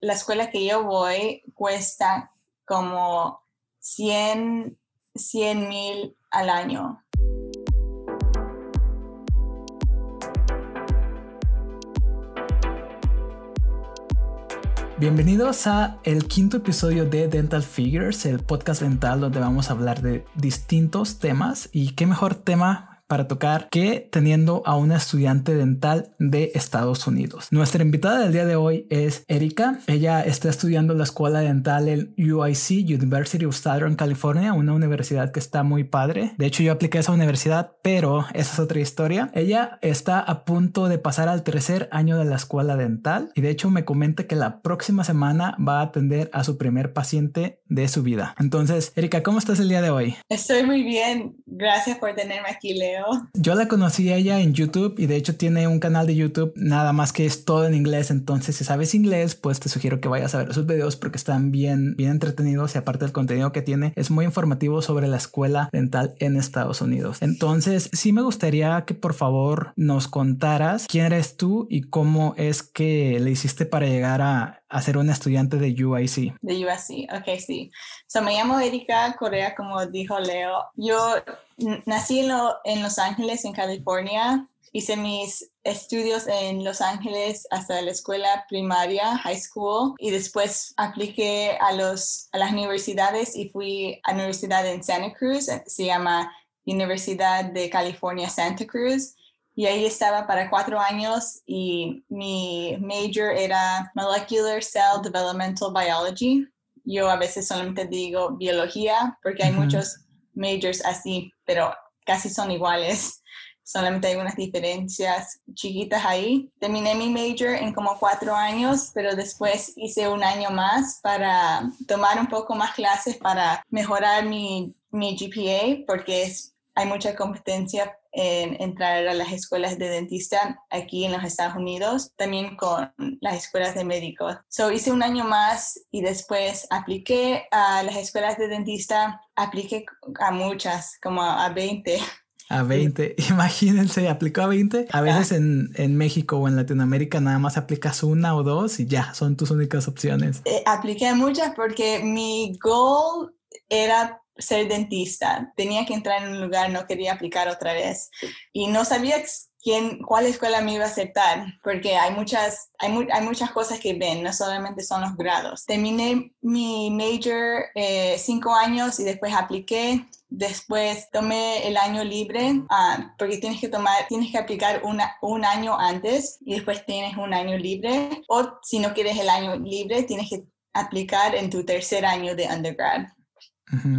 la escuela que yo voy cuesta como 100 mil al año. Bienvenidos a el quinto episodio de Dental Figures, el podcast dental donde vamos a hablar de distintos temas y qué mejor tema para tocar que teniendo a una estudiante dental de Estados Unidos. Nuestra invitada del día de hoy es Erika. Ella está estudiando la escuela dental en UIC, University of Southern California, una universidad que está muy padre. De hecho, yo apliqué a esa universidad, pero esa es otra historia. Ella está a punto de pasar al tercer año de la escuela dental y de hecho me comenta que la próxima semana va a atender a su primer paciente de su vida. Entonces, Erika, ¿cómo estás el día de hoy? Estoy muy bien. Gracias por tenerme aquí, Leo. Yo la conocí a ella en YouTube y de hecho tiene un canal de YouTube nada más que es todo en inglés. Entonces, si sabes inglés, pues te sugiero que vayas a ver sus videos porque están bien, bien entretenidos y aparte del contenido que tiene es muy informativo sobre la escuela dental en Estados Unidos. Entonces, sí me gustaría que por favor nos contaras quién eres tú y cómo es que le hiciste para llegar a a ser una estudiante de UIC. De UIC, ok, sí. So, me llamo Erika Correa, como dijo Leo. Yo nací en, en Los Ángeles, en California. Hice mis estudios en Los Ángeles hasta la escuela primaria, high school, y después apliqué a, los, a las universidades y fui a la universidad en Santa Cruz, se llama Universidad de California Santa Cruz y ahí estaba para cuatro años y mi major era Molecular Cell Developmental Biology. Yo a veces solamente digo biología porque hay muchos majors así, pero casi son iguales. Solamente hay unas diferencias chiquitas ahí. Terminé mi major en como cuatro años, pero después hice un año más para tomar un poco más clases para mejorar mi, mi GPA porque es, hay mucha competencia en entrar a las escuelas de dentista aquí en los Estados Unidos, también con las escuelas de médicos. So hice un año más y después apliqué a las escuelas de dentista, apliqué a muchas, como a 20. A 20, imagínense, aplicó a 20. A veces en, en, México o en Latinoamérica nada más aplicas una o dos y ya, son tus únicas opciones. Eh, apliqué a muchas porque mi goal era ser dentista. Tenía que entrar en un lugar, no quería aplicar otra vez. Y no sabía quién, cuál escuela me iba a aceptar, porque hay muchas, hay, hay muchas cosas que ven, no solamente son los grados. Terminé mi major eh, cinco años y después apliqué. Después tomé el año libre, ah, porque tienes que tomar, tienes que aplicar una, un año antes y después tienes un año libre. O si no quieres el año libre, tienes que aplicar en tu tercer año de undergrad.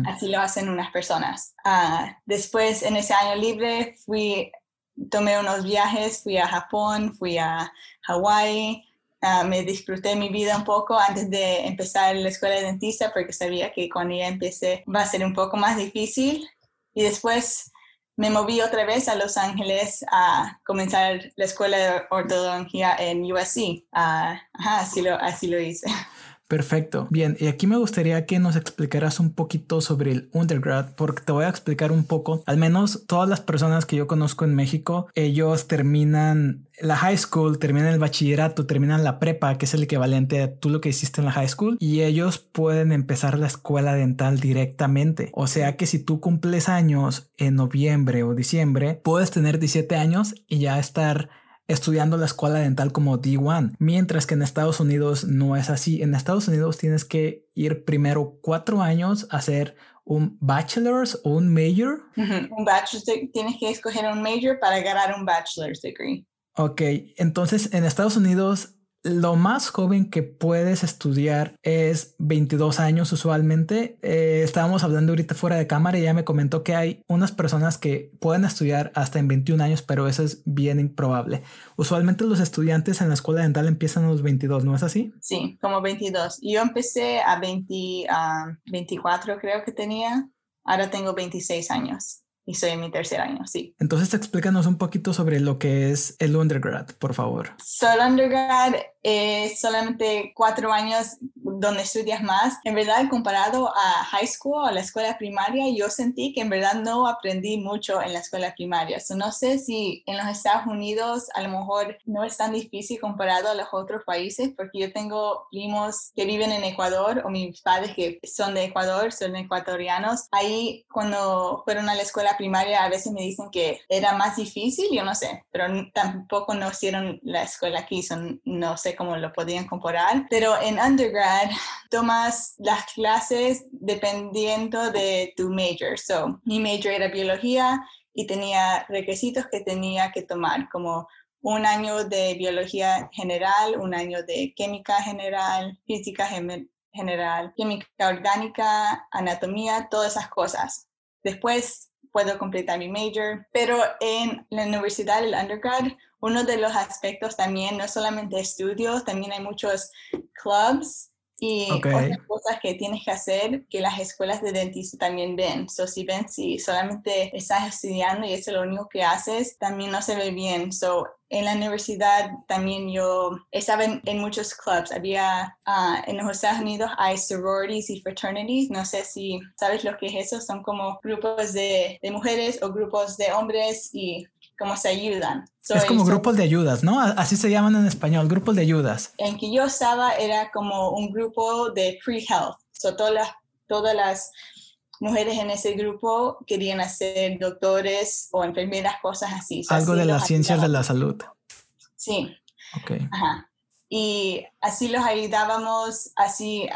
Así lo hacen unas personas. Ah, después, en ese año libre, fui, tomé unos viajes, fui a Japón, fui a Hawái, ah, me disfruté mi vida un poco antes de empezar la escuela de dentista porque sabía que cuando ya empecé va a ser un poco más difícil. Y después me moví otra vez a Los Ángeles a comenzar la escuela de ortodoncia en USC. Ah, así, lo, así lo hice. Perfecto. Bien, y aquí me gustaría que nos explicaras un poquito sobre el undergrad, porque te voy a explicar un poco, al menos todas las personas que yo conozco en México, ellos terminan la high school, terminan el bachillerato, terminan la prepa, que es el equivalente a tú lo que hiciste en la high school, y ellos pueden empezar la escuela dental directamente. O sea que si tú cumples años en noviembre o diciembre, puedes tener 17 años y ya estar estudiando la escuela dental como D1, mientras que en Estados Unidos no es así. En Estados Unidos tienes que ir primero cuatro años a hacer un bachelor's o un major. Un bachelor's, tienes que escoger un major para ganar un bachelor's degree. Ok, entonces en Estados Unidos lo más joven que puedes estudiar es 22 años usualmente. Eh, estábamos hablando ahorita fuera de cámara y ya me comentó que hay unas personas que pueden estudiar hasta en 21 años, pero eso es bien improbable. Usualmente los estudiantes en la escuela dental empiezan a los 22, ¿no es así? Sí, como 22. Yo empecé a 20, 24 creo que tenía. Ahora tengo 26 años y soy en mi tercer año, sí. Entonces explícanos un poquito sobre lo que es el undergrad, por favor. So, el undergrad es solamente cuatro años donde estudias más, en verdad comparado a high school, a la escuela primaria, yo sentí que en verdad no aprendí mucho en la escuela primaria. No sé si en los Estados Unidos a lo mejor no es tan difícil comparado a los otros países, porque yo tengo primos que viven en Ecuador o mis padres que son de Ecuador, son ecuatorianos. Ahí cuando fueron a la escuela primaria a veces me dicen que era más difícil, yo no sé, pero tampoco no hicieron la escuela aquí, son, no sé cómo lo podían comparar. Pero en undergrad tomas las clases dependiendo de tu major. So, mi major era biología y tenía requisitos que tenía que tomar, como un año de biología general, un año de química general, física general, química orgánica, anatomía, todas esas cosas. Después puedo completar mi major, pero en la universidad, el undergrad, uno de los aspectos también, no solamente estudios, también hay muchos clubs y otras cosas que tienes que hacer que las escuelas de dentista también ven. So, si ven si solamente estás estudiando y eso es lo único que haces, también no se ve bien. So, en la universidad también yo estaba en, muchos clubs. Había ah, en los Estados Unidos hay sororities y fraternities. No sé si sabes lo que es eso. Son como grupos de, de mujeres o grupos de hombres y cómo se ayudan. es como grupos de ayudas, ¿no? Así se llaman en español, grupos de ayudas. En que yo estaba era como un grupo de pre-health. So, todas las, todas las mujeres en ese grupo querían hacer doctores o enfermeras, cosas así. Algo de las ciencias de la salud. Sí. Ok. Ajá. Y así los ayudábamos, así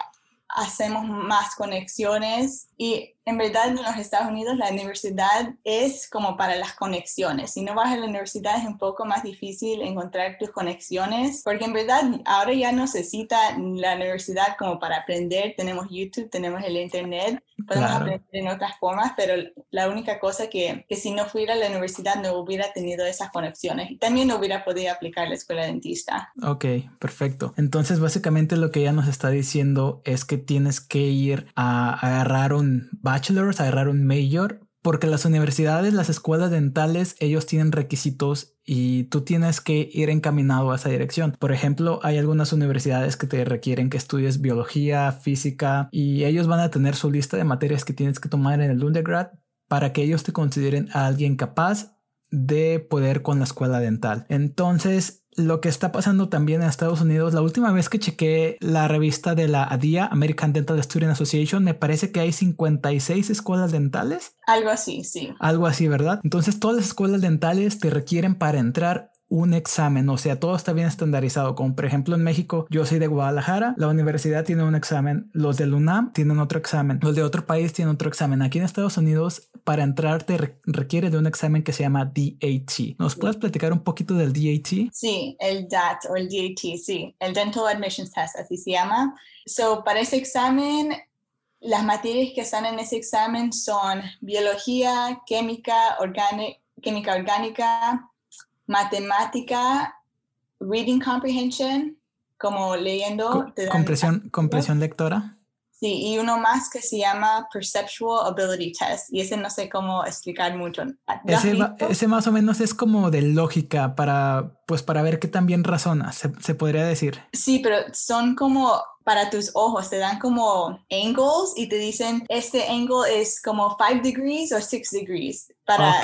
hacemos más conexiones y en verdad en los Estados Unidos la universidad es como para las conexiones. Si no vas a la universidad es un poco más difícil encontrar tus conexiones, porque en verdad ahora ya no necesita la universidad como para aprender. Tenemos YouTube, tenemos el Internet, podemos aprender en otras formas, pero la única cosa que, que si no fuera a la universidad no hubiera tenido esas conexiones y también no hubiera podido aplicar la escuela dentista. Ok, perfecto. Entonces básicamente lo que ella nos está diciendo es que tienes que ir a agarrar un bachelor's, agarrar un major, porque las universidades, las escuelas dentales, ellos tienen requisitos y tú tienes que ir encaminado a esa dirección. Por ejemplo, hay algunas universidades que te requieren que estudies biología, física y ellos van a tener su lista de materias que tienes que tomar en el undergrad para que ellos te consideren a alguien capaz de poder con la escuela dental. Entonces, lo que está pasando también en Estados Unidos, la última vez que chequé la revista de la ADIA, American Dental Student Association, me parece que hay 56 escuelas dentales. Algo así, sí. Algo así, ¿verdad? Entonces todas las escuelas dentales te requieren para entrar un examen, o sea, todo está bien estandarizado, como por ejemplo en México, yo soy de Guadalajara, la universidad tiene un examen, los del UNAM tienen otro examen, los de otro país tienen otro examen. Aquí en Estados Unidos, para entrar te requiere de un examen que se llama DAT. ¿Nos puedes platicar un poquito del DAT? Sí, el DAT o el DAT, sí, el Dental Admissions Test, así se llama. So, para ese examen las materias que están en ese examen son biología, química, química orgánica, matemática, reading comprehension, como leyendo. compresión, compresión lectora. Sí, y uno más que se llama Perceptual Ability Test, y ese no sé cómo explicar mucho. Ese, ese, más o menos es como de lógica para, pues para ver qué tan bien razona, se, se, podría decir. Sí, pero son como para tus ojos, te dan como angles y te dicen, este angle es como 5 degrees o 6 degrees. Para,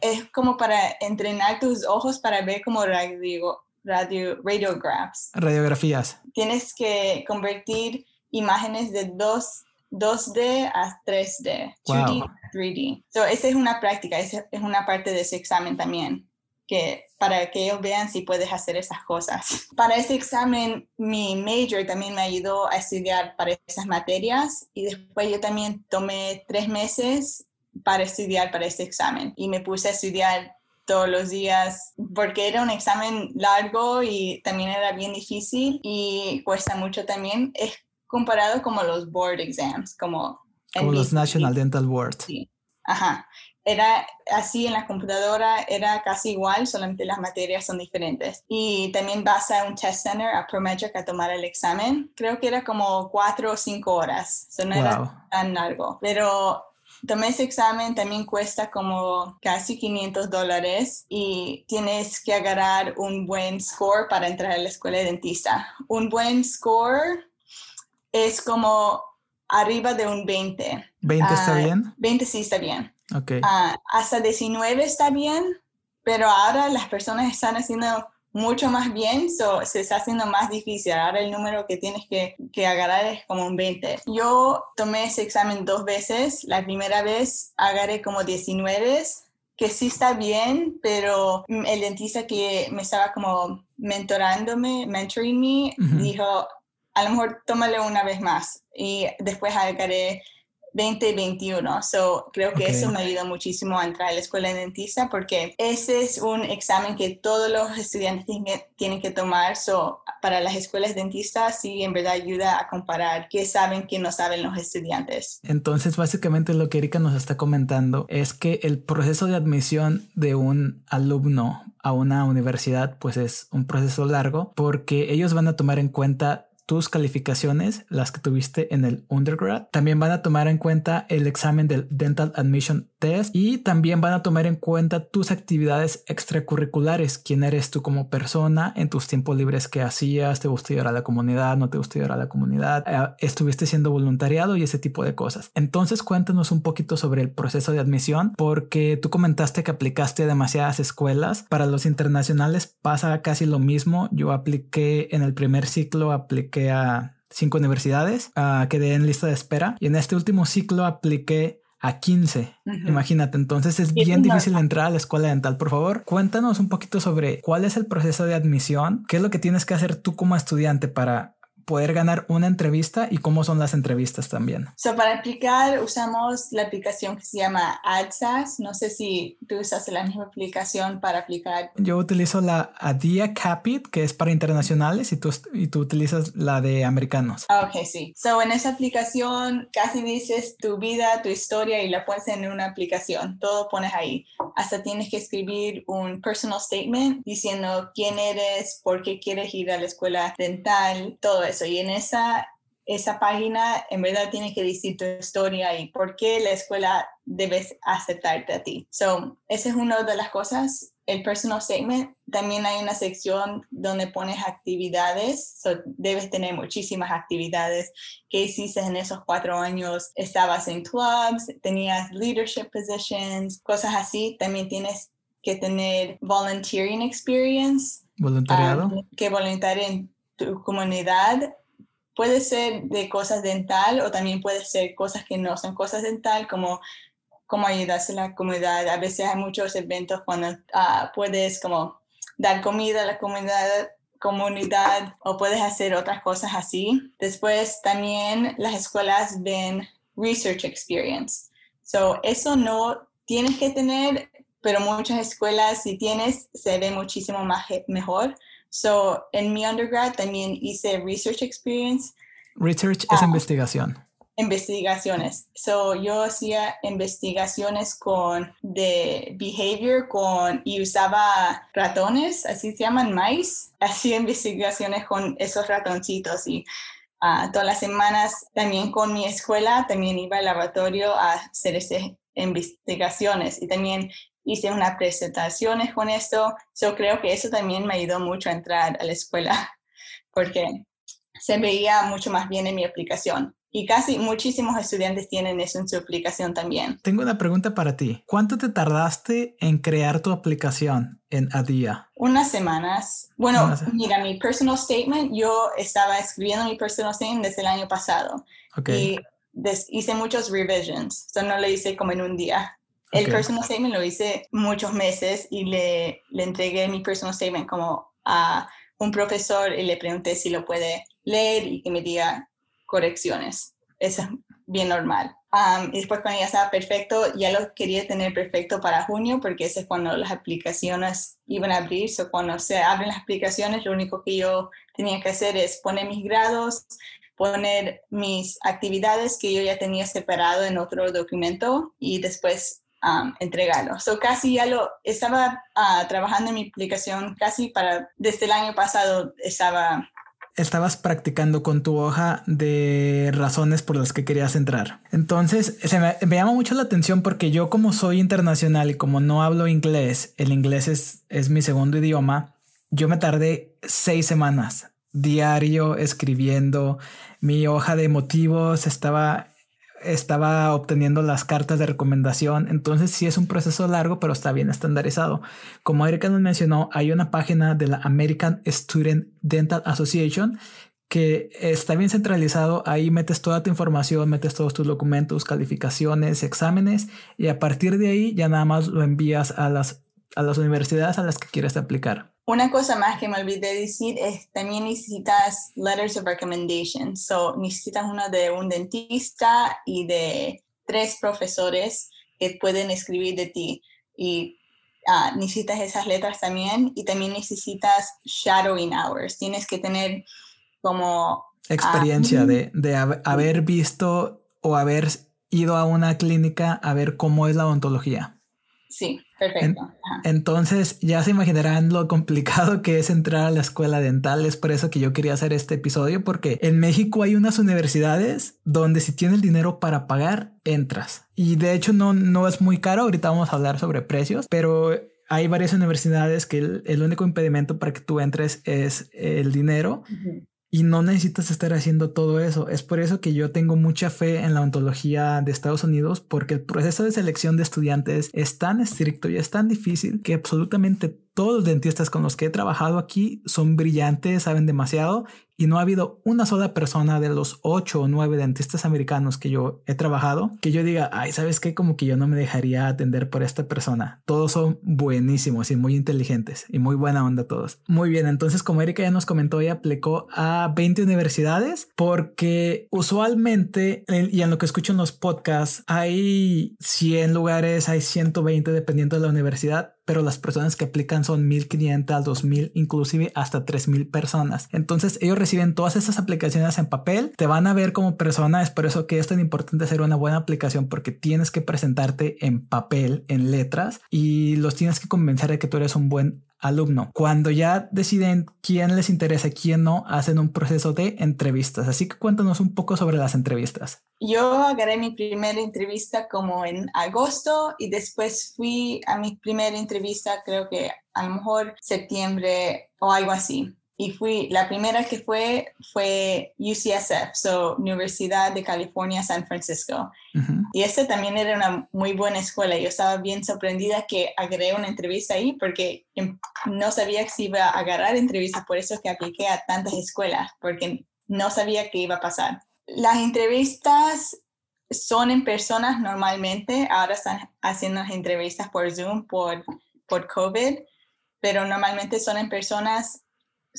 Es como para entrenar tus ojos para ver como radio, radio, radiographs. Radiografías. Tienes que convertir imágenes de 2, 2D a 3D, 2D a 3D. So, esa es una práctica, esa es una parte de ese examen también, que para que ellos vean si puedes hacer esas cosas. Para ese examen, mi major también me ayudó a estudiar para esas materias y después yo también tomé tres meses para estudiar para ese examen y me puse a estudiar todos los días porque era un examen largo y también era bien difícil y cuesta mucho también. Es comparado como los board exams, como... Como los National Dental Board. Sí, ajá. Era así en la computadora, era casi igual, solamente las materias son diferentes. Y también vas a un test center, a ProMetric, a tomar el examen. Creo que era como cuatro o cinco horas, o no era tan largo. Pero tomé ese examen, también cuesta como casi 500 dólares y tienes que agarrar un buen score para entrar a la escuela de dentista. Un buen score es como arriba de un 20. ¿20 está Ah, bien? 20 sí está bien. Ok. Ah, hasta 19 está bien, pero ahora las personas están haciendo mucho más bien, so, se está haciendo más difícil. Ahora el número que tienes que, que agarrar es como un 20. Yo tomé ese examen dos veces. La primera vez agarré como 19, que sí está bien, pero el dentista que me estaba como mentorándome, mentoring me, Ujú. dijo, a lo mejor tómalo una vez más. Y después agarré 20 y 21. So, creo que Ok. eso me ayudó muchísimo a entrar a la escuela de dentista porque ese es un examen que todos los estudiantes tienen que, tienen que tomar. So, para las escuelas dentistas sí en verdad ayuda a comparar qué saben, qué no saben los estudiantes. Entonces, básicamente lo que Erika nos está comentando es que el proceso de admisión de un alumno a una universidad, pues es un proceso largo porque ellos van a tomar en cuenta tus calificaciones, las que tuviste en el undergrad. También van a tomar en cuenta el examen del Dental Admission Test y también van a tomar en cuenta tus actividades extracurriculares. ¿Quién eres tú como persona en tus tiempos libres que hacías? ¿Te gusta ayudar a la comunidad? ¿No te gusta ayudar a la comunidad? Eh, ¿Estuviste siendo voluntariado y ese tipo de cosas? Entonces cuéntanos un poquito sobre el proceso de admisión porque tú comentaste que aplicaste a demasiadas escuelas. Para los internacionales pasa casi lo mismo. Yo apliqué en el primer ciclo, apliqué a cinco universidades, ah, quedé en lista de espera y en este último ciclo apliqué a 15. Ujú. Imagínate, entonces es bien difícil entrar a la escuela dental. Por favor, cuéntanos un poquito sobre cuál es el proceso de admisión, qué es lo que tienes que hacer tú como estudiante para poder ganar una entrevista y cómo son las entrevistas también. So, para aplicar usamos la aplicación que se llama AdSAS. No sé si tú usas la misma aplicación para aplicar. Yo utilizo la Adia Capit, que es para internacionales, y tú, y tú utilizas la de americanos. Ah, Ok, sí. So, en esa aplicación casi dices tu vida, tu historia y la pones en una aplicación. Todo pones ahí. Hasta tienes que escribir un personal statement diciendo quién eres, por qué quieres ir a la escuela dental, todo eso. Y en esa, esa página en verdad tienes que decir tu historia y por qué la escuela debes aceptarte a ti. So, esa es una de las cosas. El personal statement, también hay una sección donde pones actividades. So, debes tener muchísimas actividades que hiciste en esos cuatro años. Estabas en clubs, tenías leadership positions, cosas así. También tienes que tener volunteering experience, Voluntariado. ah, que voluntaria en tu comunidad. Puede ser de cosas dental o también puede ser cosas que no son cosas dental, como como ayudarse a la comunidad. A veces hay muchos eventos cuando ah, puedes como dar comida a la comunidad comunidad o puedes hacer otras cosas así. Después también las escuelas ven research experience. So, eso no tienes que tener, pero muchas escuelas si tienes se ve muchísimo más mejor. So, en mi undergrad también hice research experience Research es ah. investigación. investigaciones. So, yo hacía investigaciones con de behavior con y usaba ratones, así se llaman mice. Hacía investigaciones con esos ratoncitos y ah, todas las semanas también con mi escuela también iba al laboratorio a hacer esas investigaciones y también hice unas presentaciones con esto. Yo creo que eso también me ayudó mucho a entrar a la escuela porque se veía mucho más bien en mi aplicación. Y casi muchísimos estudiantes tienen eso en su aplicación también. Tengo una pregunta para ti. ¿Cuánto te tardaste en crear tu aplicación en Adia? Unas semanas. Bueno, Unas- mira, mi personal statement, yo estaba escribiendo mi personal statement desde el año pasado Ok. y hice muchos revisions. So no lo hice como en un día. El personal statement lo hice muchos meses y le, le entregué mi personal statement como a un profesor y le pregunté si lo puede leer y que me diga correcciones. Eso es bien normal. Um, y después cuando ya estaba perfecto, ya lo quería tener perfecto para junio porque ese es cuando las aplicaciones iban a abrir. So cuando se abren las aplicaciones, lo único que yo tenía que hacer es poner mis grados, poner mis actividades que yo ya tenía separado en otro documento y después um, entregarlo. So casi ya lo estaba ah, trabajando en mi aplicación casi para desde el año pasado estaba Estabas practicando con tu hoja de razones por las que querías entrar. Entonces, se me, me llama mucho la atención porque yo como soy internacional y como no hablo inglés, el inglés es, es mi segundo idioma, yo me tardé seis semanas diario escribiendo mi hoja de motivos, estaba estaba obteniendo las cartas de recomendación. Entonces sí es un proceso largo, pero está bien estandarizado. Como Erika nos mencionó, hay una página de la American Student Dental Association que está bien centralizado. Ahí metes toda tu información, metes todos tus documentos, calificaciones, exámenes y a partir de ahí ya nada más lo envías a las, a las universidades a las que quieres aplicar. Una cosa más que me olvidé decir es también necesitas letters of recommendation. So necesitas uno de un dentista y de tres profesores que pueden escribir de ti. Y uh, necesitas esas letras también. Y también necesitas shadowing hours. Tienes que tener como... Experiencia de, de haber visto o haber ido a una clínica a ver cómo es la odontología. Sí, perfecto. entonces ya se imaginarán lo complicado que es entrar a la escuela dental. Es por eso que yo quería hacer este episodio, porque en México hay unas universidades donde si tienes dinero para pagar, entras. Y de hecho no, no es muy caro. Ahorita vamos a hablar sobre precios, pero hay varias universidades que el, único impedimento para que tú entres es el dinero. Y no necesitas estar haciendo todo eso. Es por eso que yo tengo mucha fe en la ontología de Estados Unidos, porque el proceso de selección de estudiantes es tan estricto y es tan difícil que absolutamente todos los dentistas con los que he trabajado aquí son brillantes, saben demasiado y no ha habido una sola persona de los ocho o nueve dentistas americanos que yo he trabajado que yo diga, ay, ¿sabes qué? Como que yo no me dejaría atender por esta persona. Todos son buenísimos y muy inteligentes y muy buena onda todos. Muy bien, entonces como Erika ya nos comentó, ella aplicó a 20 universidades porque usualmente, y en lo que escucho en los podcasts, hay 100 lugares, hay 120 dependiendo de la universidad pero las personas que aplican son 1500, 2000, inclusive hasta 3000 personas. Entonces ellos reciben todas esas aplicaciones en papel, te van a ver como persona, es por eso que es tan importante hacer una buena aplicación porque tienes que presentarte en papel, en letras y los tienes que convencer de que tú eres un buen alumno. Cuando ya deciden quién les interesa y quién no, hacen un proceso de entrevistas. Así que cuéntanos un poco sobre las entrevistas. Yo agarré mi primera entrevista como en agosto y después fui a mi primera entrevista creo que a lo mejor septiembre o algo así y fui, la primera que fue fue UCSF, so Universidad de California, San Francisco. Y esta también era una muy buena escuela. Yo estaba bien sorprendida que agregué una entrevista ahí porque no sabía si iba a agarrar entrevistas, por eso es que apliqué a tantas escuelas, porque no sabía qué iba a pasar. Las entrevistas son en personas normalmente, ahora están haciendo entrevistas por Zoom, por, por COVID, pero normalmente son en personas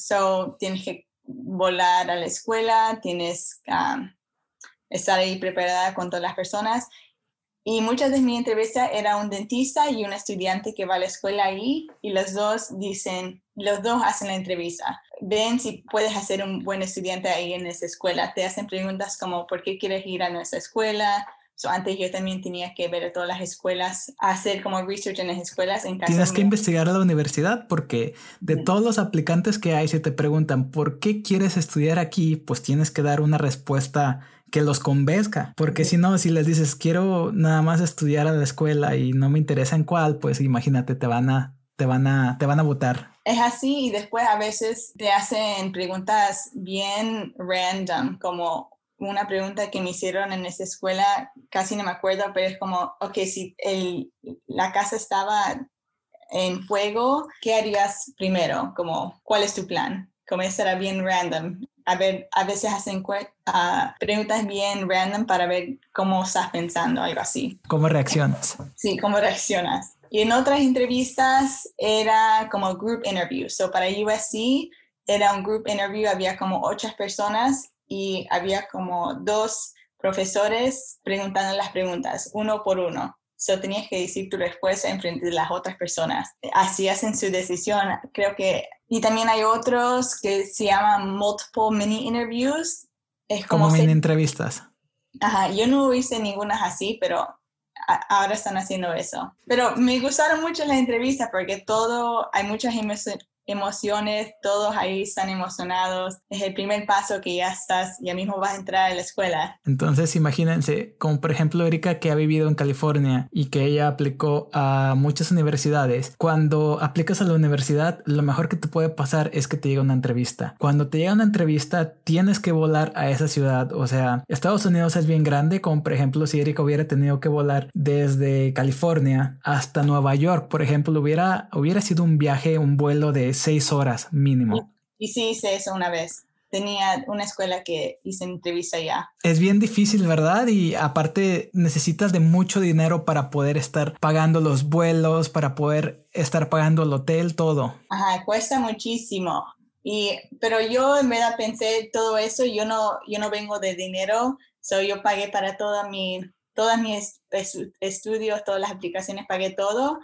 So, tienes que volar a la escuela, tienes que um, estar ahí preparada con todas las personas. Y muchas de mis entrevistas era un dentista y un estudiante que va a la escuela ahí y los dos dicen, los dos hacen la entrevista. Ven si puedes hacer un buen estudiante ahí en esa escuela. Te hacen preguntas como, ¿por qué quieres ir a nuestra escuela? Antes yo también tenía que ver a todas las escuelas, hacer como research en las escuelas. En Tienes que investigar a la universidad porque de todos los aplicantes que hay, si te preguntan por qué quieres estudiar aquí, pues tienes que dar una respuesta que los convenzca, porque si no, si les dices quiero nada más estudiar a la escuela y no me interesa en cuál, pues imagínate, te van a, te van a, te van a votar. Es así y después a veces te hacen preguntas bien random, como una pregunta que me hicieron en esa escuela, casi no me acuerdo, pero es como, ok, si el, la casa estaba en fuego, ¿qué harías primero? Como, ¿cuál es tu plan? Como eso era bien random. A ver, a veces hacen uh, preguntas bien random para ver cómo estás pensando, algo así. ¿Cómo reaccionas? Sí, cómo reaccionas. Y en otras entrevistas era como group interview. So para USC era un group interview, había como ocho personas y había como dos profesores preguntando las preguntas, uno por uno. So tenías que decir tu respuesta en frente de las otras personas. Así hacen su decisión. Creo que... Y también hay otros que se llaman multiple mini interviews. Es como, mini entrevistas. Ajá, yo no hice ninguna así, pero ahora están haciendo eso. Pero me gustaron mucho las entrevistas porque todo, hay muchas emociones, todos ahí están emocionados. Es el primer paso que ya estás, ya mismo vas a entrar a la escuela. Entonces, imagínense, como por ejemplo Erika que ha vivido en California y que ella aplicó a muchas universidades. Cuando aplicas a la universidad, lo mejor que te puede pasar es que te llegue una entrevista. Cuando te llega una entrevista, tienes que volar a esa ciudad. O sea, Estados Unidos es bien grande, como por ejemplo si Erika hubiera tenido que volar desde California hasta Nueva York, por ejemplo, hubiera, hubiera sido un viaje, un vuelo de seis horas mínimo. Y, sí hice eso una vez tenía una escuela que hice entrevista ya. Es bien difícil, ¿verdad? Y aparte necesitas de mucho dinero para poder estar pagando los vuelos, para poder estar pagando el hotel, todo. Ajá, cuesta muchísimo. Y, pero yo en verdad pensé todo eso, yo no, yo no vengo de dinero, so yo pagué para toda mi, todos mis estudios, todas las aplicaciones, pagué todo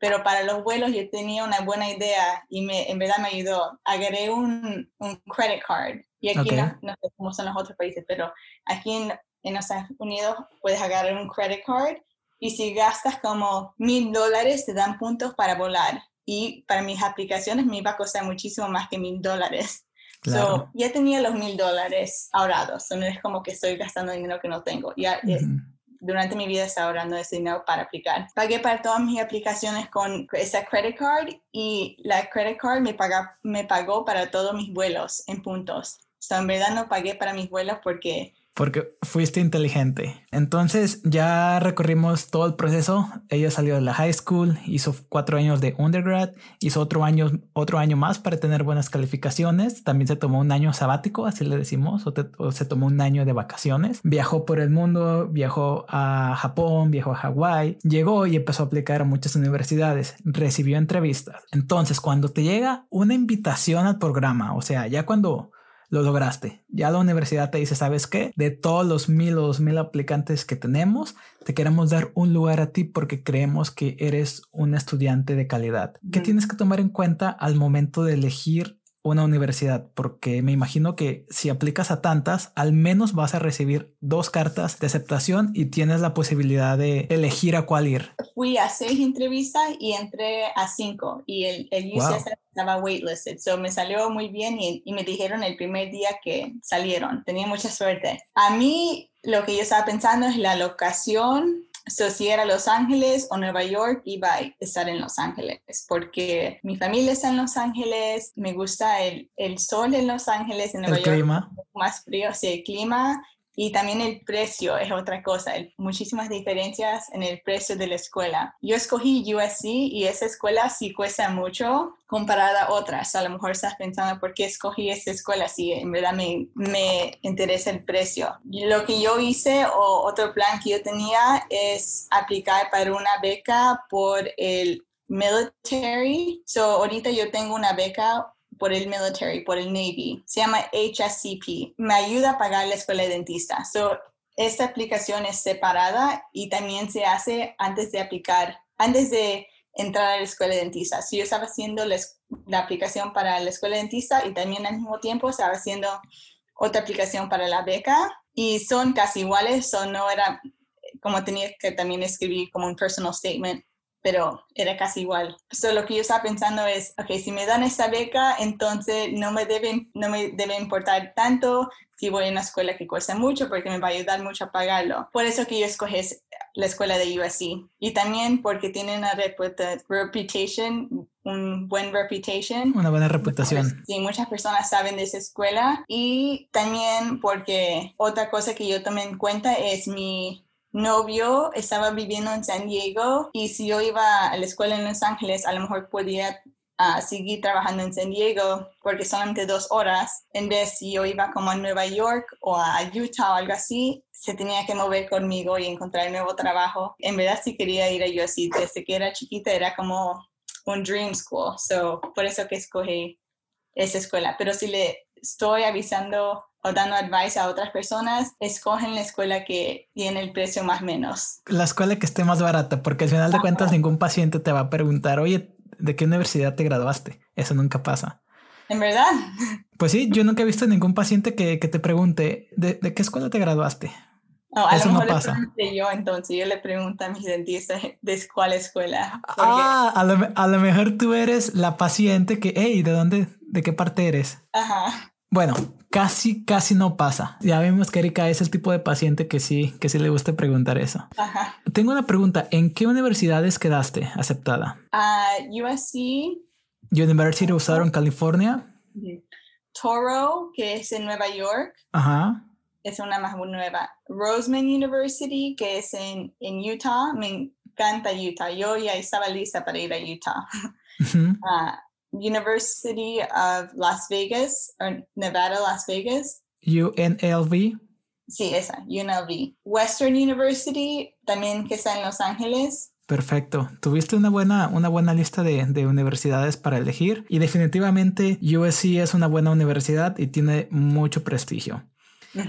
pero para los vuelos yo tenía una buena idea y me, en verdad me ayudó. Agarré un, un credit card y aquí no, no, sé cómo son los otros países, pero aquí en, en Estados Unidos puedes agarrar un credit card y si gastas como mil dólares te dan puntos para volar. Y para mis aplicaciones me iba a costar muchísimo más que mil dólares. Claro. ya tenía los mil dólares ahorrados, no es como que estoy gastando dinero que no tengo. Ya durante mi vida estaba ahorrando ese dinero para aplicar. Pagué para todas mis aplicaciones con esa credit card y la credit card me, paga, me pagó para todos mis vuelos en puntos. O sea, en verdad no pagué para mis vuelos porque porque fuiste inteligente. Entonces ya recorrimos todo el proceso. Ella salió de la high school, hizo cuatro años de undergrad, hizo otro año, otro año más para tener buenas calificaciones. También se tomó un año sabático, así le decimos, o, se tomó un año de vacaciones. Viajó por el mundo, viajó a Japón, viajó a Hawái, llegó y empezó a aplicar a muchas universidades, recibió entrevistas. Entonces, cuando te llega una invitación al programa, o sea, ya cuando lo lograste. Ya la universidad te dice, ¿sabes qué? De todos los mil o dos mil aplicantes que tenemos, te queremos dar un lugar a ti porque creemos que eres un estudiante de calidad. ¿Qué tienes que tomar en cuenta al momento de elegir una universidad, porque me imagino que si aplicas a tantas, al menos vas a recibir dos cartas de aceptación y tienes la posibilidad de elegir a cuál ir. Fui a seis entrevistas y entré a cinco y el, el UCSF estaba waitlisted, so me salió muy bien y, y me dijeron el primer día que salieron. Tenía mucha suerte. A mí lo que yo estaba pensando es la locación So, si era Los Ángeles o Nueva York, iba a estar en Los Ángeles, porque mi familia está en Los Ángeles, me gusta el, el sol en Los Ángeles, en Nueva el Clima. Más frío, sí, el clima y también el precio es otra cosa, muchísimas diferencias en el precio de la escuela. Yo escogí USC y esa escuela sí cuesta mucho comparada a otras. A lo mejor estás pensando por qué escogí esa escuela si en verdad me, me interesa el precio. Lo que yo hice o otro plan que yo tenía es aplicar para una beca por el military. So ahorita yo tengo una beca por el military, por el Navy. Se llama HSCP. Me ayuda a pagar la escuela de dentista. So, esta aplicación es separada y también se hace antes de aplicar, antes de entrar a la escuela de dentista. Si yo estaba haciendo la, aplicación para la escuela de dentista y también al mismo tiempo estaba haciendo otra aplicación para la beca y son casi iguales, so no era como tenía que también escribir como un personal statement pero era casi igual. So, lo que yo estaba pensando es, ok, si me dan esta beca, entonces no me debe, no me debe importar tanto si voy a una escuela que cuesta mucho porque me va a ayudar mucho a pagarlo. Por eso que yo escogí la escuela de USC. Y también porque tiene una reputation, un buen reputation. Una buena reputación. Sí, muchas personas saben de esa escuela. Y también porque otra cosa que yo tomé en cuenta es mi novio estaba viviendo en San Diego y si yo iba a la escuela en Los Ángeles, a lo mejor podía uh, seguir trabajando en San Diego porque solamente dos horas, en vez si yo iba como a Nueva York o a Utah o algo así, se tenía que mover conmigo y encontrar nuevo trabajo. En verdad sí quería ir a USC, desde que era chiquita era como un dream school, so por eso que escogí esa escuela. Pero si le estoy avisando o dando advice a otras personas, escogen la escuela que tiene el precio más menos. La escuela que esté más barata, porque al final de cuentas ningún paciente te va a preguntar, oye, ¿de qué universidad te graduaste? Eso nunca pasa. ¿En verdad? Pues sí, yo nunca he visto ningún paciente que, te pregunte, ¿de, qué escuela te graduaste? Oh, a Eso lo mejor no pasa. Le yo, entonces yo le pregunto a mis dentistas de cuál escuela. Ah, a lo, a lo, mejor tú eres la paciente que, hey, ¿de dónde, de qué parte eres? Ajá. Bueno, casi, casi no pasa. Ya vimos que Erika es el tipo de paciente que sí, que sí le gusta preguntar eso. Ajá. Tengo una pregunta. ¿En qué universidades quedaste aceptada? Uh, USC. University of Southern California. Toro, que es en Nueva York. Ajá es una más nueva. Roseman University, que es en, en Utah. Me encanta Utah. Yo ya estaba lista para ir a Utah. uh, University of Las Vegas, o Nevada, Las Vegas. UNLV. Sí, esa, UNLV. Western University, también que está en Los Ángeles. Perfecto. Tuviste una buena, una buena lista de, de, universidades para elegir y definitivamente USC es una buena universidad y tiene mucho prestigio.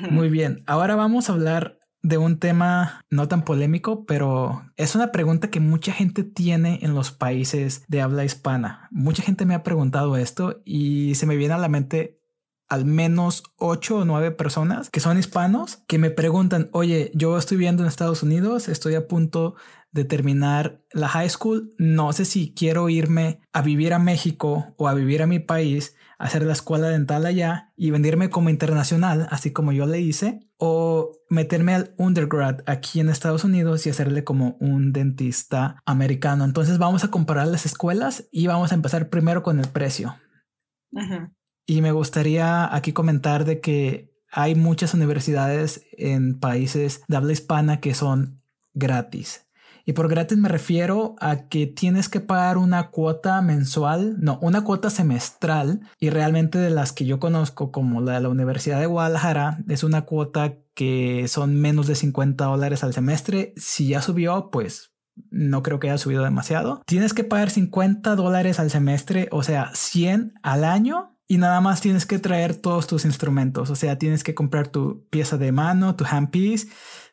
Muy bien, ahora vamos a hablar de un tema no tan polémico, pero es una pregunta que mucha gente tiene en los países de habla hispana. Mucha gente me ha preguntado esto y se me viene a la mente al menos ocho o nueve personas que son hispanos que me preguntan, oye, yo estoy viviendo en Estados Unidos, estoy a punto de terminar la high school, no sé si quiero irme a vivir a México o a vivir a mi país hacer la escuela dental allá y venirme como internacional, así como yo le hice, o meterme al undergrad aquí en Estados Unidos y hacerle como un dentista americano. Entonces vamos a comparar las escuelas y vamos a empezar primero con el precio. Y me gustaría aquí comentar de que hay muchas universidades en países de habla hispana que son gratis. Y por gratis me refiero a que tienes que pagar una cuota mensual, no, una cuota semestral. Y realmente de las que yo conozco, como la de la Universidad de Guadalajara, es una cuota que son menos de 50 dólares al semestre. Si ya subió, pues no creo que haya subido demasiado. Tienes que pagar 50 dólares al semestre, o sea, 100 al año. Y nada más tienes que traer todos tus instrumentos. O sea, tienes que comprar tu pieza de mano, tu handpiece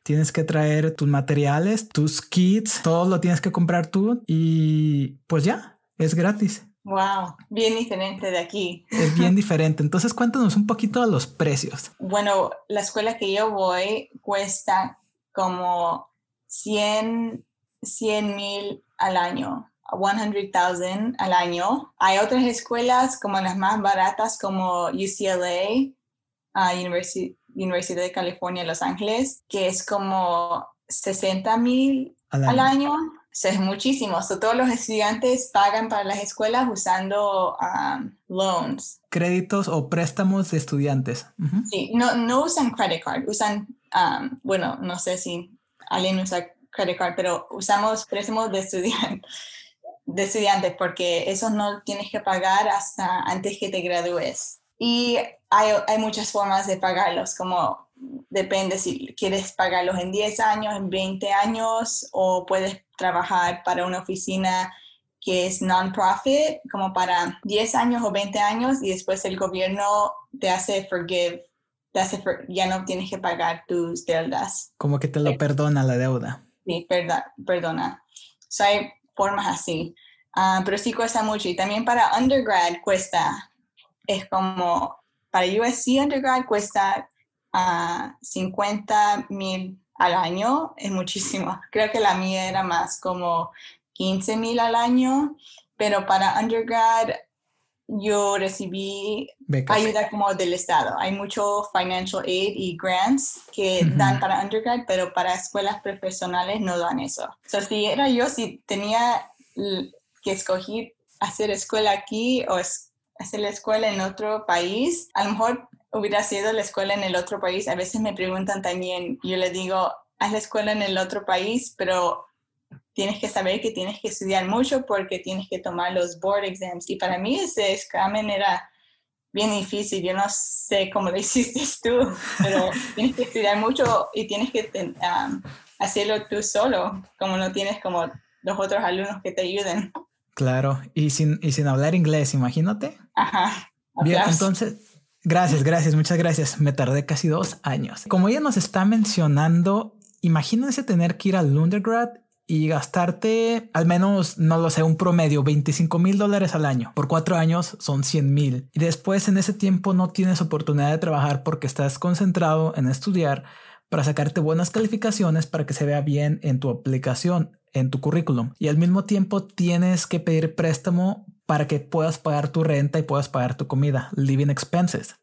tienes que traer tus materiales, tus kits, todo lo tienes que comprar tú y pues ya, es gratis. Wow, bien diferente de aquí. Es bien diferente. Entonces, cuéntanos un poquito de los precios. Bueno, la escuela que yo voy cuesta como 100 mil al año. 100,000 al año. Hay otras escuelas como las más baratas como UCLA, uh, University, Universidad de California, Los Ángeles, que es como 60 mil al, año. es muchísimo. todos los estudiantes pagan para las escuelas usando um, loans. Créditos o préstamos de estudiantes. Sí, no, no usan credit card, usan, um, bueno, no sé si alguien usa credit card, pero usamos préstamos de estudiantes de estudiantes porque eso no tienes que pagar hasta antes que te gradúes. Y hay, hay, muchas formas de pagarlos, como depende si quieres pagarlos en 10 años, en 20 años, o puedes trabajar para una oficina que es non-profit, como para 10 años o 20 años, y después el gobierno te hace forgive, te hace ya no tienes que pagar tus deudas. Como que te lo perdona la deuda. Sí, perdona. So hay formas así. Ah, pero sí cuesta mucho. Y también para undergrad cuesta, es como para USC undergrad cuesta 50 ah, mil al año, es muchísimo. Creo que la mía era más como 15 mil al año, pero para undergrad yo recibí ayuda como del Estado. Hay mucho financial aid y grants que dan para undergrad, pero para escuelas profesionales no dan eso. O sea, si era yo, si tenía que escoger hacer escuela aquí o hacer la escuela en otro país, a lo mejor hubiera sido la escuela en el otro país. A veces me preguntan también, yo le digo, haz la escuela en el otro país, pero tienes que saber que tienes que estudiar mucho porque tienes que tomar los board exams. Y para mí ese examen era bien difícil. Yo no sé cómo lo hiciste tú, pero tienes que estudiar mucho y tienes que hacerlo tú solo, como no tienes como los otros alumnos que te ayuden. Claro, y sin, y sin hablar inglés, imagínate. Ajá. Bien, entonces, gracias, gracias, muchas gracias. Me tardé casi dos años. Como ella nos está mencionando, imagínense tener que ir al undergrad y gastarte al menos, no lo sé, un promedio, 25 mil dólares al año. Por cuatro años son 100 mil. Y después en ese tiempo no tienes oportunidad de trabajar porque estás concentrado en estudiar para sacarte buenas calificaciones para que se vea bien en tu aplicación, en tu currículum. Y al mismo tiempo tienes que pedir préstamo para que puedas pagar tu renta y puedas pagar tu comida, living expenses.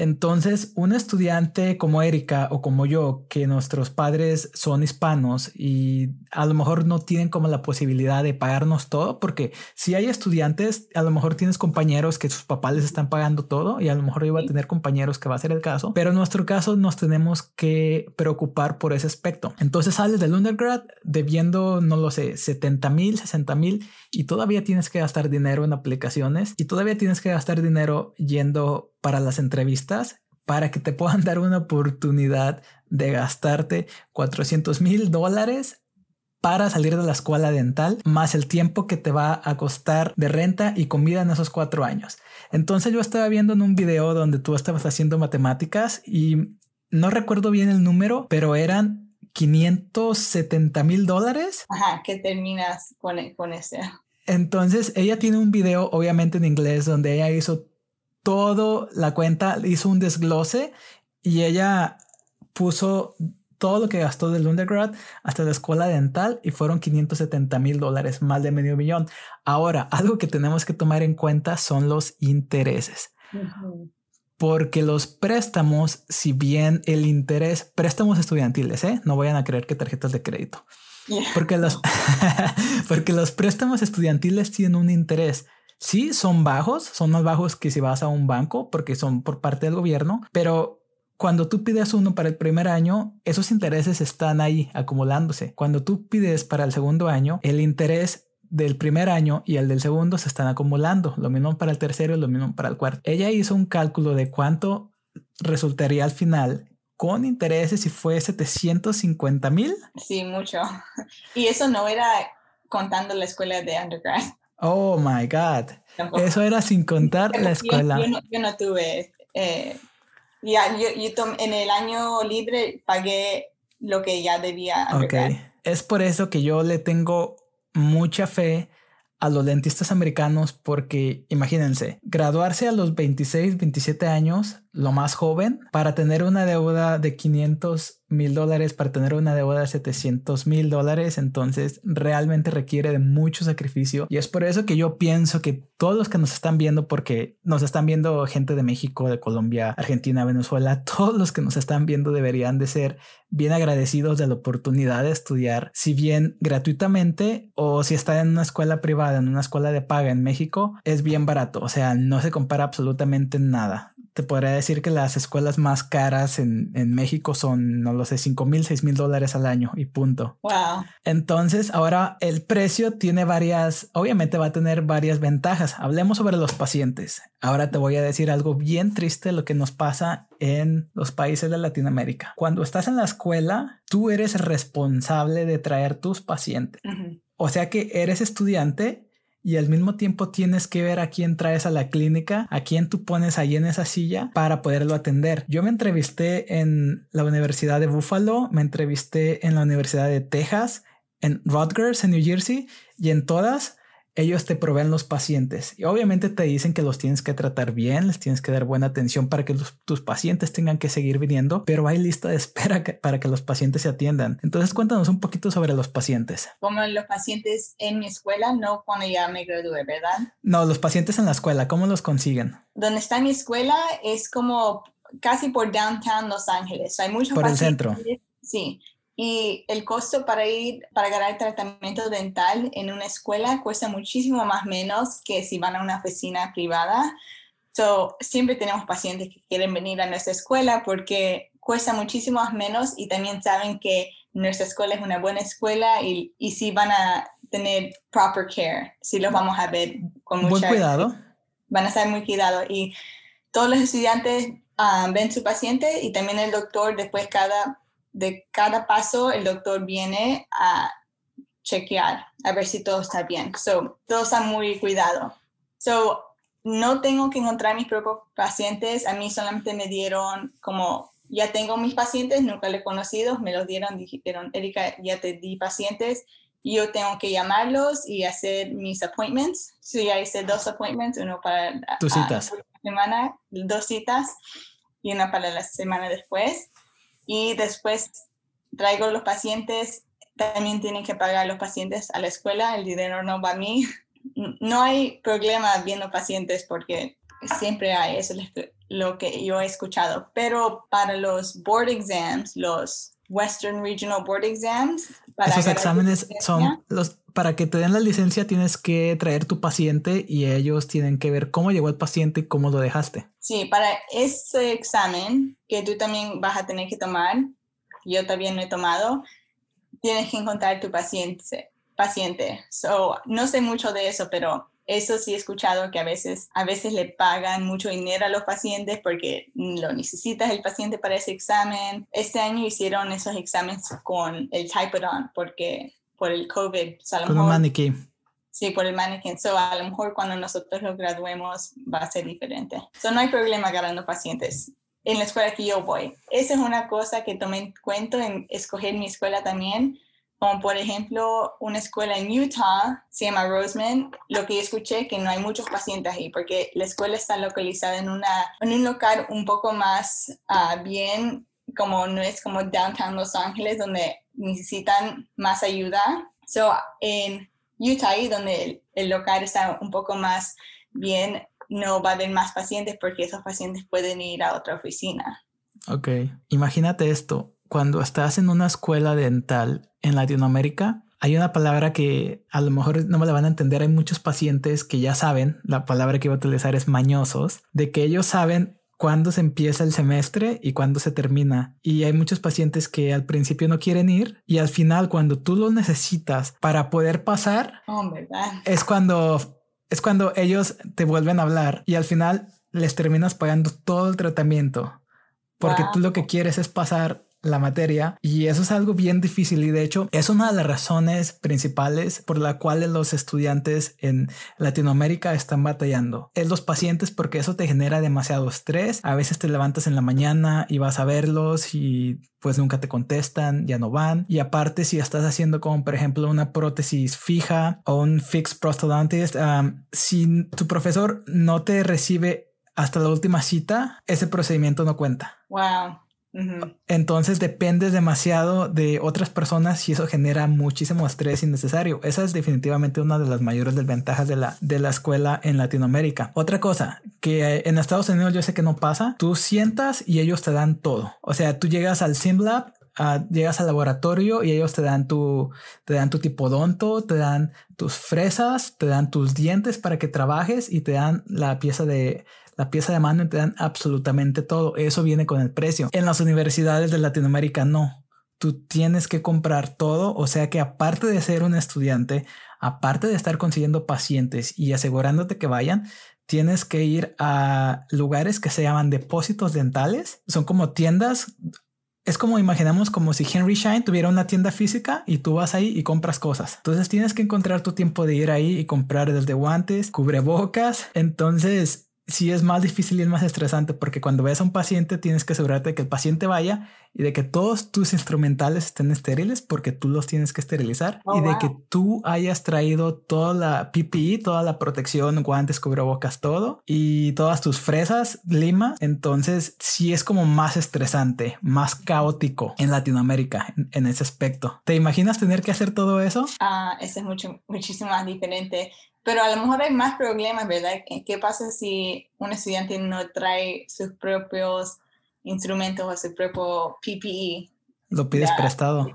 Entonces, un estudiante como Erika o como yo, que nuestros padres son hispanos y a lo mejor no tienen como la posibilidad de pagarnos todo, porque si hay estudiantes, a lo mejor tienes compañeros que sus papás les están pagando todo y a lo mejor iba a tener compañeros que va a ser el caso, pero en nuestro caso nos tenemos que preocupar por ese aspecto. Entonces sales del undergrad debiendo, no lo sé, 70 mil, 60 mil y todavía tienes que gastar dinero en aplicaciones y todavía tienes que gastar dinero yendo para las entrevistas para que te puedan dar una oportunidad de gastarte 400 mil dólares para salir de la escuela dental, más el tiempo que te va a costar de renta y comida en esos cuatro años. Entonces yo estaba viendo en un video donde tú estabas haciendo matemáticas y no recuerdo bien el número, pero eran 570 mil dólares. Ajá, que terminas con, con ese. Entonces ella tiene un video, obviamente en inglés, donde ella hizo todo la cuenta, hizo un desglose y ella puso todo lo que gastó del undergrad hasta la escuela dental y fueron 570 mil dólares, más de medio millón. Ahora, algo que tenemos que tomar en cuenta son los intereses. Porque los préstamos, si bien el interés, préstamos estudiantiles, ¿eh? no vayan a creer que tarjetas de crédito. Porque, los, porque los préstamos estudiantiles tienen un interés sí son bajos, son más bajos que si vas a un banco porque son por parte del gobierno, pero cuando tú pides uno para el primer año, esos intereses están ahí acumulándose. Cuando tú pides para el segundo año, el interés del primer año y el del segundo se están acumulando. Lo mismo para el tercero y lo mismo para el cuarto. Ella hizo un cálculo de cuánto resultaría al final con intereses y fue 750 mil. Sí, mucho. Y eso no era contando la escuela de undergrad. Oh my God. Eso era sin contar la escuela. Yo, no, tuve. Eh, ya, yo, en el año libre pagué lo que ya debía. Ok. Es por eso que yo le tengo mucha fe a los dentistas americanos porque imagínense, graduarse a los 26, 27 años, lo más joven, para tener una deuda de 500 mil dólares para tener una deuda de 700 mil dólares, entonces realmente requiere de mucho sacrificio. Y es por eso que yo pienso que todos los que nos están viendo, porque nos están viendo gente de México, de Colombia, Argentina, Venezuela, todos los que nos están viendo deberían de ser bien agradecidos de la oportunidad de estudiar, si bien gratuitamente o si está en una escuela privada, en una escuela de paga en México, es bien barato, o sea, no se compara absolutamente nada te podría decir que las escuelas más caras en, México son, no lo sé, 5 mil, 6 mil dólares al año y punto. Wow. Entonces, ahora el precio tiene varias, obviamente va a tener varias ventajas. Hablemos sobre los pacientes. Ahora te voy a decir algo bien triste lo que nos pasa en los países de Latinoamérica. Cuando estás en la escuela, tú eres responsable de traer tus pacientes. O sea que eres estudiante y al mismo tiempo tienes que ver a quién traes a la clínica, a quién tú pones ahí en esa silla para poderlo atender. Yo me entrevisté en la Universidad de Buffalo, me entrevisté en la Universidad de Texas, en Rutgers, en New Jersey, y en todas ellos te proveen los pacientes y obviamente te dicen que los tienes que tratar bien, les tienes que dar buena atención para que tus pacientes tengan que seguir viniendo, pero hay lista de espera para que los pacientes se atiendan. Entonces cuéntanos un poquito sobre los pacientes. Como los pacientes en mi escuela, no cuando ya me gradué, ¿verdad? No, los pacientes en la escuela, ¿cómo los consiguen? Donde está mi escuela es como casi por downtown Los Ángeles. Hay muchos por el centro. Sí, y el costo para ir para ganar tratamiento dental en una escuela cuesta muchísimo más menos que si van a una oficina privada. So, siempre tenemos pacientes que quieren venir a nuestra escuela porque cuesta muchísimo menos y también saben que nuestra escuela es una buena escuela y, y si van a tener proper care, si los vamos a ver con mucho cuidado. Van a estar muy cuidados y todos los estudiantes ah, ven su paciente y también el doctor después cada de cada paso el doctor viene a chequear, a ver si todo está bien. So, todo está muy cuidado. So, no tengo que encontrar mis propios pacientes. A mí solamente me dieron como, ya tengo mis pacientes, nunca los he conocido, me los dieron, dijeron, Erika, ya te di pacientes. Yo tengo que llamarlos y hacer mis appointments. So, ya hice dos appointments, uno para Tus citas. la semana, dos citas y una para la semana después y después traigo los pacientes, también tienen que pagar los pacientes a la escuela, el dinero no va a mí. No hay problema viendo pacientes porque siempre hay, eso es lo que yo he escuchado, pero para los board exams, los Western Regional Board Exams. Esos exámenes son los para que te den la licencia tienes que traer tu paciente y ellos tienen que ver cómo llegó el paciente y cómo lo dejaste. Sí, para ese examen que tú también vas a tener que tomar, yo también lo he tomado, tienes que encontrar tu paciente. paciente. So, no sé mucho de eso, pero eso sí he escuchado que a veces, a veces le pagan mucho dinero a los pacientes porque lo necesitas el paciente para ese examen. Este año hicieron esos exámenes con el Typodon porque por el COVID. con un maniquí. Sí, por el maniquí. So, a lo mejor cuando nosotros lo graduemos va a ser diferente. So, no hay problema agarrando pacientes en la escuela que yo voy. Esa es una cosa que tomé en cuenta en escoger mi escuela también como por ejemplo una escuela en Utah, se llama Roseman, lo que yo escuché que no hay muchos pacientes ahí porque la escuela está localizada en, una, en un local un poco más ah, bien, como no es como downtown Los Ángeles, donde necesitan más ayuda. So, en Utah, donde el, el local está un poco más bien, no va a haber más pacientes porque esos pacientes pueden ir a otra oficina. Ok, imagínate esto, cuando estás en una escuela dental en Latinoamérica, hay una palabra que a lo mejor no me la van a entender. Hay muchos pacientes que ya saben, la palabra que voy a utilizar es mañosos, de que ellos saben cuándo se empieza el semestre y cuándo se termina. Y hay muchos pacientes que al principio no quieren ir y al final cuando tú lo necesitas para poder pasar, oh, es cuando es cuando ellos te vuelven a hablar y al final les terminas pagando todo el tratamiento porque tú lo que quieres es pasar la materia y eso es algo bien difícil y de hecho es una de las razones principales por la cuales los estudiantes en Latinoamérica están batallando. Es los pacientes porque eso te genera demasiado estrés. A veces te levantas en la mañana y vas a verlos y pues nunca te contestan, ya no van. Y aparte si estás haciendo como por ejemplo una prótesis fija o un fixed prosthodontist, si tu profesor no te recibe hasta la última cita, ese procedimiento no cuenta. Wow. Entonces dependes demasiado de otras personas y eso genera muchísimo estrés innecesario. Esa es definitivamente una de las mayores desventajas de la, de la escuela en Latinoamérica. Otra cosa que en Estados Unidos yo sé que no pasa, tú sientas y ellos te dan todo. O sea, tú llegas al SimLab Uh, llegas al laboratorio y ellos te dan tu, te dan tu tipodonto, te dan tus fresas, te dan tus dientes para que trabajes y te dan la pieza de, la pieza de mano te dan absolutamente todo. Eso viene con el precio. En las universidades de Latinoamérica no. Tú tienes que comprar todo, o sea que aparte de ser un estudiante, aparte de estar consiguiendo pacientes y asegurándote que vayan, tienes que ir a lugares que se llaman depósitos dentales. Son como tiendas es como imaginamos como si Henry Shine tuviera una tienda física y tú vas ahí y compras cosas. Entonces tienes que encontrar tu tiempo de ir ahí y comprar desde guantes, cubrebocas. Entonces sí es más difícil y es más estresante porque cuando ves a un paciente tienes que asegurarte de que el paciente vaya y de que todos tus instrumentales estén estériles porque tú los tienes que esterilizar oh, y de que tú hayas traído toda la PPE, toda la protección, guantes, cubrebocas, todo y todas tus fresas, lima. Entonces sí es como más estresante, más caótico en Latinoamérica en, ese aspecto. ¿Te imaginas tener que hacer todo eso? Ah, eso es mucho, muchísimo más diferente. Pero a lo mejor hay más problemas, ¿verdad? ¿Qué pasa si un estudiante no trae sus propios instrumentos o su propio PPE? Lo pides prestado.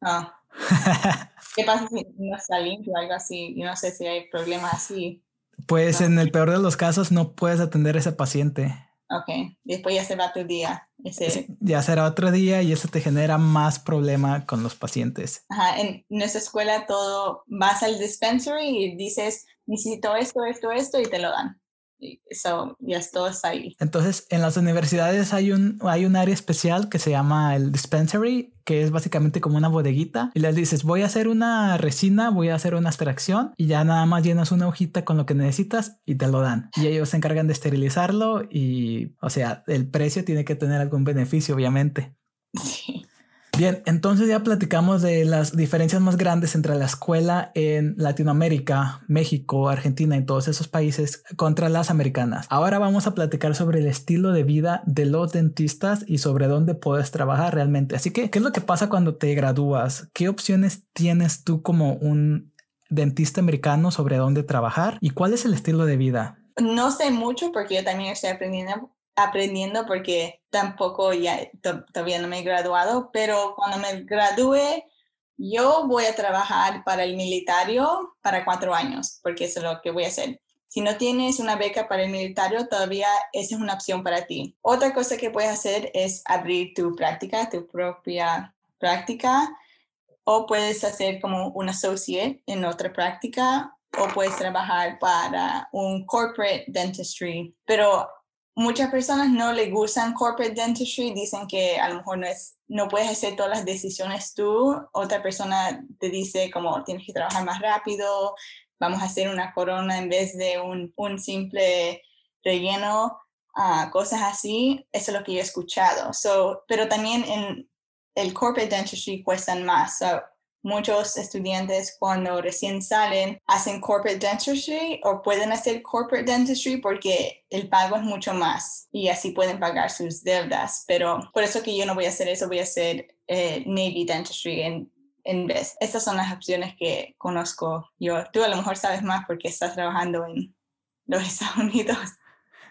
Ah. ¿Qué pasa si no está limpio o algo así? Yo no sé si hay problemas así. Pues en el peor de los casos no puedes atender a ese paciente. Ok, después ya se va tu día. Ese... Ya será otro día y eso te genera más problema con los pacientes. Ajá, en nuestra escuela todo, vas al dispensary y dices, necesito esto, esto, esto y te lo dan. Eso ya todo está ahí. Entonces, en las universidades hay un, hay un área especial que se llama el dispensary, que es básicamente como una bodeguita. Y les dices, voy a hacer una resina, voy a hacer una extracción y ya nada más llenas una hojita con lo que necesitas y te lo dan. Y ellos se encargan de esterilizarlo y, o sea, el precio tiene que tener algún beneficio, obviamente. Bien, entonces ya platicamos de las diferencias más grandes entre la escuela en Latinoamérica, México, Argentina y todos esos países contra las americanas. Ahora vamos a platicar sobre el estilo de vida de los dentistas y sobre dónde puedes trabajar realmente. Así que, ¿qué es lo que pasa cuando te gradúas? ¿Qué opciones tienes tú como un dentista americano sobre dónde trabajar y cuál es el estilo de vida? No sé mucho porque yo también estoy aprendiendo aprendiendo porque tampoco ya todavía no me he graduado, pero cuando me gradúe, yo voy a trabajar para el militario para cuatro años, porque eso es lo que voy a hacer. Si no tienes una beca para el militario, todavía esa es una opción para ti. Otra cosa que puedes hacer es abrir tu práctica, tu propia práctica, o puedes hacer como un associate en otra práctica, o puedes trabajar para un corporate dentistry. Pero muchas personas no le gustan corporate dentistry, dicen que a lo mejor no es no puedes hacer todas las decisiones tú, otra persona te dice como tienes que trabajar más rápido, vamos a hacer una corona en vez de un, un simple relleno, uh, cosas así, eso es lo que he escuchado. So, pero también en el corporate dentistry cuestan más. So, muchos estudiantes cuando recién salen hacen corporate dentistry o pueden hacer corporate dentistry porque el pago es mucho más y así pueden pagar sus deudas. Pero por eso que yo no voy a hacer eso, voy a hacer eh, Navy dentistry en, en vez. Estas son las opciones que conozco yo. Tú a lo mejor sabes más porque estás trabajando en los Estados Unidos.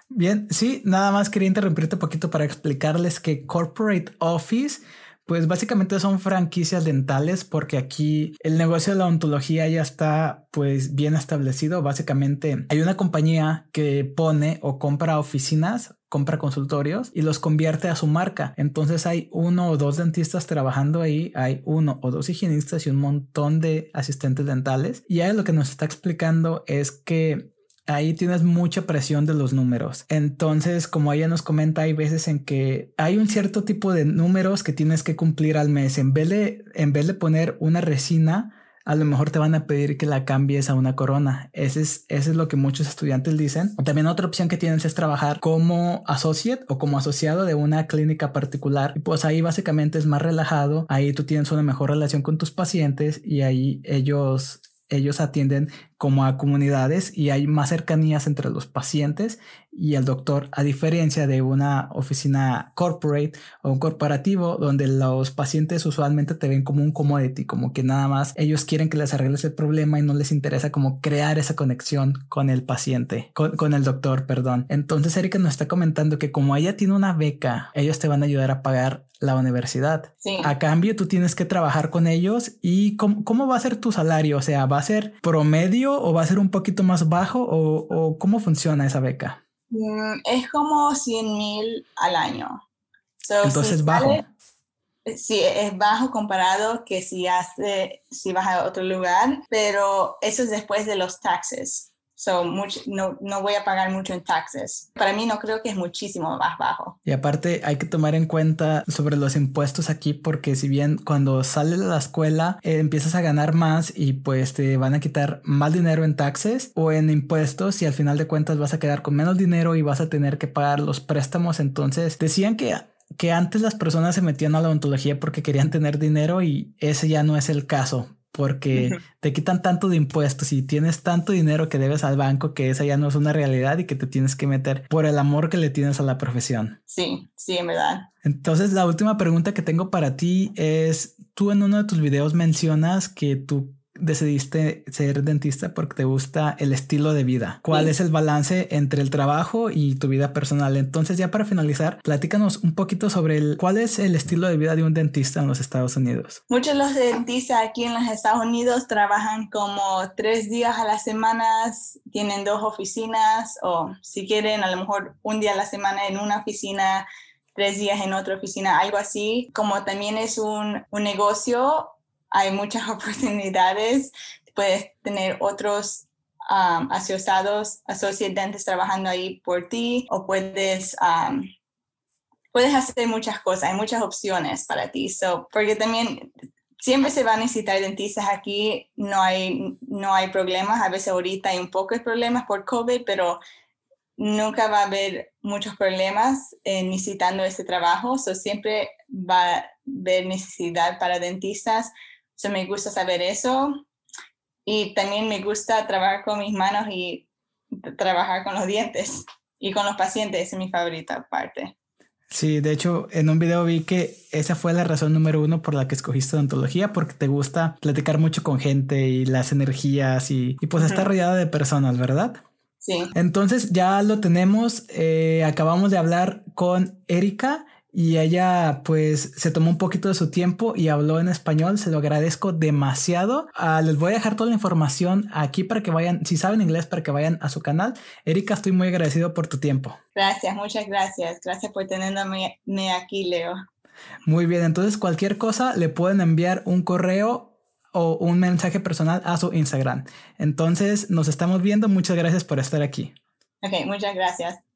Bien, sí, nada más quería interrumpirte un poquito para explicarles que Corporate Office pues básicamente son franquicias dentales porque aquí el negocio de la ontología ya está pues bien establecido. Básicamente hay una compañía que pone o compra oficinas compra consultorios y los convierte a su marca. Entonces hay uno o dos dentistas trabajando ahí, hay uno o dos higienistas y un montón de asistentes dentales. Y ahí lo que nos está explicando es que ahí tienes mucha presión de los números. Entonces, como ella nos comenta, hay veces en que hay un cierto tipo de números que tienes que cumplir al mes. En vez de, en vez de poner una resina, a lo mejor te van a pedir que la cambies a una corona. Ese es, es lo que muchos estudiantes dicen. También otra opción que tienes es trabajar como associate o como asociado de una clínica particular. Y pues ahí básicamente es más relajado. Ahí tú tienes una mejor relación con tus pacientes y ahí ellos ellos atienden como a comunidades y hay más cercanías entre los pacientes y el doctor, a diferencia de una oficina corporate o un corporativo donde los pacientes usualmente te ven como un commodity, como que nada más ellos quieren que les arregles el problema y no les interesa como crear esa conexión con el paciente, con, el doctor, perdón. Entonces Erika nos está comentando que como ella tiene una beca, ellos te van a ayudar a pagar la universidad. A cambio, tú tienes que trabajar con ellos y cómo, cómo, va a ser tu salario, o sea, ¿va a ser promedio o va a ser un poquito más bajo o, cómo funciona esa beca? Mm, es como 100 mil al año. Entonces, bajo. sí, es bajo comparado que si, hace, si vas a otro lugar, pero eso es después de los taxes. So, mucho, no, no voy a pagar mucho en taxes. Para mí no creo que es muchísimo más bajo. Y aparte hay que tomar en cuenta sobre los impuestos aquí porque si bien cuando sales de la escuela eh, empiezas a ganar más y pues te van a quitar más dinero en taxes o en impuestos y al final de cuentas vas a quedar con menos dinero y vas a tener que pagar los préstamos. Entonces decían que que antes las personas se metían a la odontología porque querían tener dinero y ese ya no es el caso porque te quitan tanto de impuestos y tienes tanto dinero que debes al banco que esa ya no es una realidad y que te tienes que meter por el amor que le tienes a la profesión. Sí, sí, en verdad. Entonces, la última pregunta que tengo para ti es, tú en uno de tus videos mencionas que tu decidiste ser dentista porque te gusta el estilo de vida. ¿Cuál es el balance entre el trabajo y tu vida personal? Entonces, ya para finalizar, platícanos un poquito sobre el, cuál es el estilo de vida de un dentista en los Estados Unidos. Muchos de los dentistas aquí en los Estados Unidos trabajan como tres días a la semana, tienen dos oficinas o si quieren a lo mejor un día a la semana en una oficina tres días en otra oficina, algo así. Como también es un, un negocio, hay muchas oportunidades. Puedes tener otros um, asociados, asociados trabajando ahí por ti o puedes, um, puedes hacer muchas cosas, hay muchas opciones para ti. So, porque también siempre se va a necesitar dentistas aquí, no hay, no hay problemas, a veces ahorita hay un poco de problemas por COVID, pero nunca va a haber muchos problemas necesitando este trabajo, so siempre va a haber necesidad para dentistas, so me gusta saber eso y también me gusta trabajar con mis manos y trabajar con los dientes y con los pacientes, es mi favorita parte. Sí, de hecho, en un video vi que esa fue la razón número uno por la que escogiste odontología, porque te gusta platicar mucho con gente y las energías y, pues estar rodeada de personas, ¿verdad? Sí. Entonces ya lo tenemos. Eh, acabamos de hablar con Erika y ella pues se tomó un poquito de su tiempo y habló en español. Se lo agradezco demasiado. Ah, les voy a dejar toda la información aquí para que vayan, si saben inglés, para que vayan a su canal. Erika, estoy muy agradecido por tu tiempo. Gracias, muchas gracias. Gracias por tenerme aquí, Leo. Muy bien, entonces cualquier cosa le pueden enviar un correo o un mensaje personal a su Instagram. Entonces nos estamos viendo. Muchas gracias por estar aquí. Ok, muchas gracias.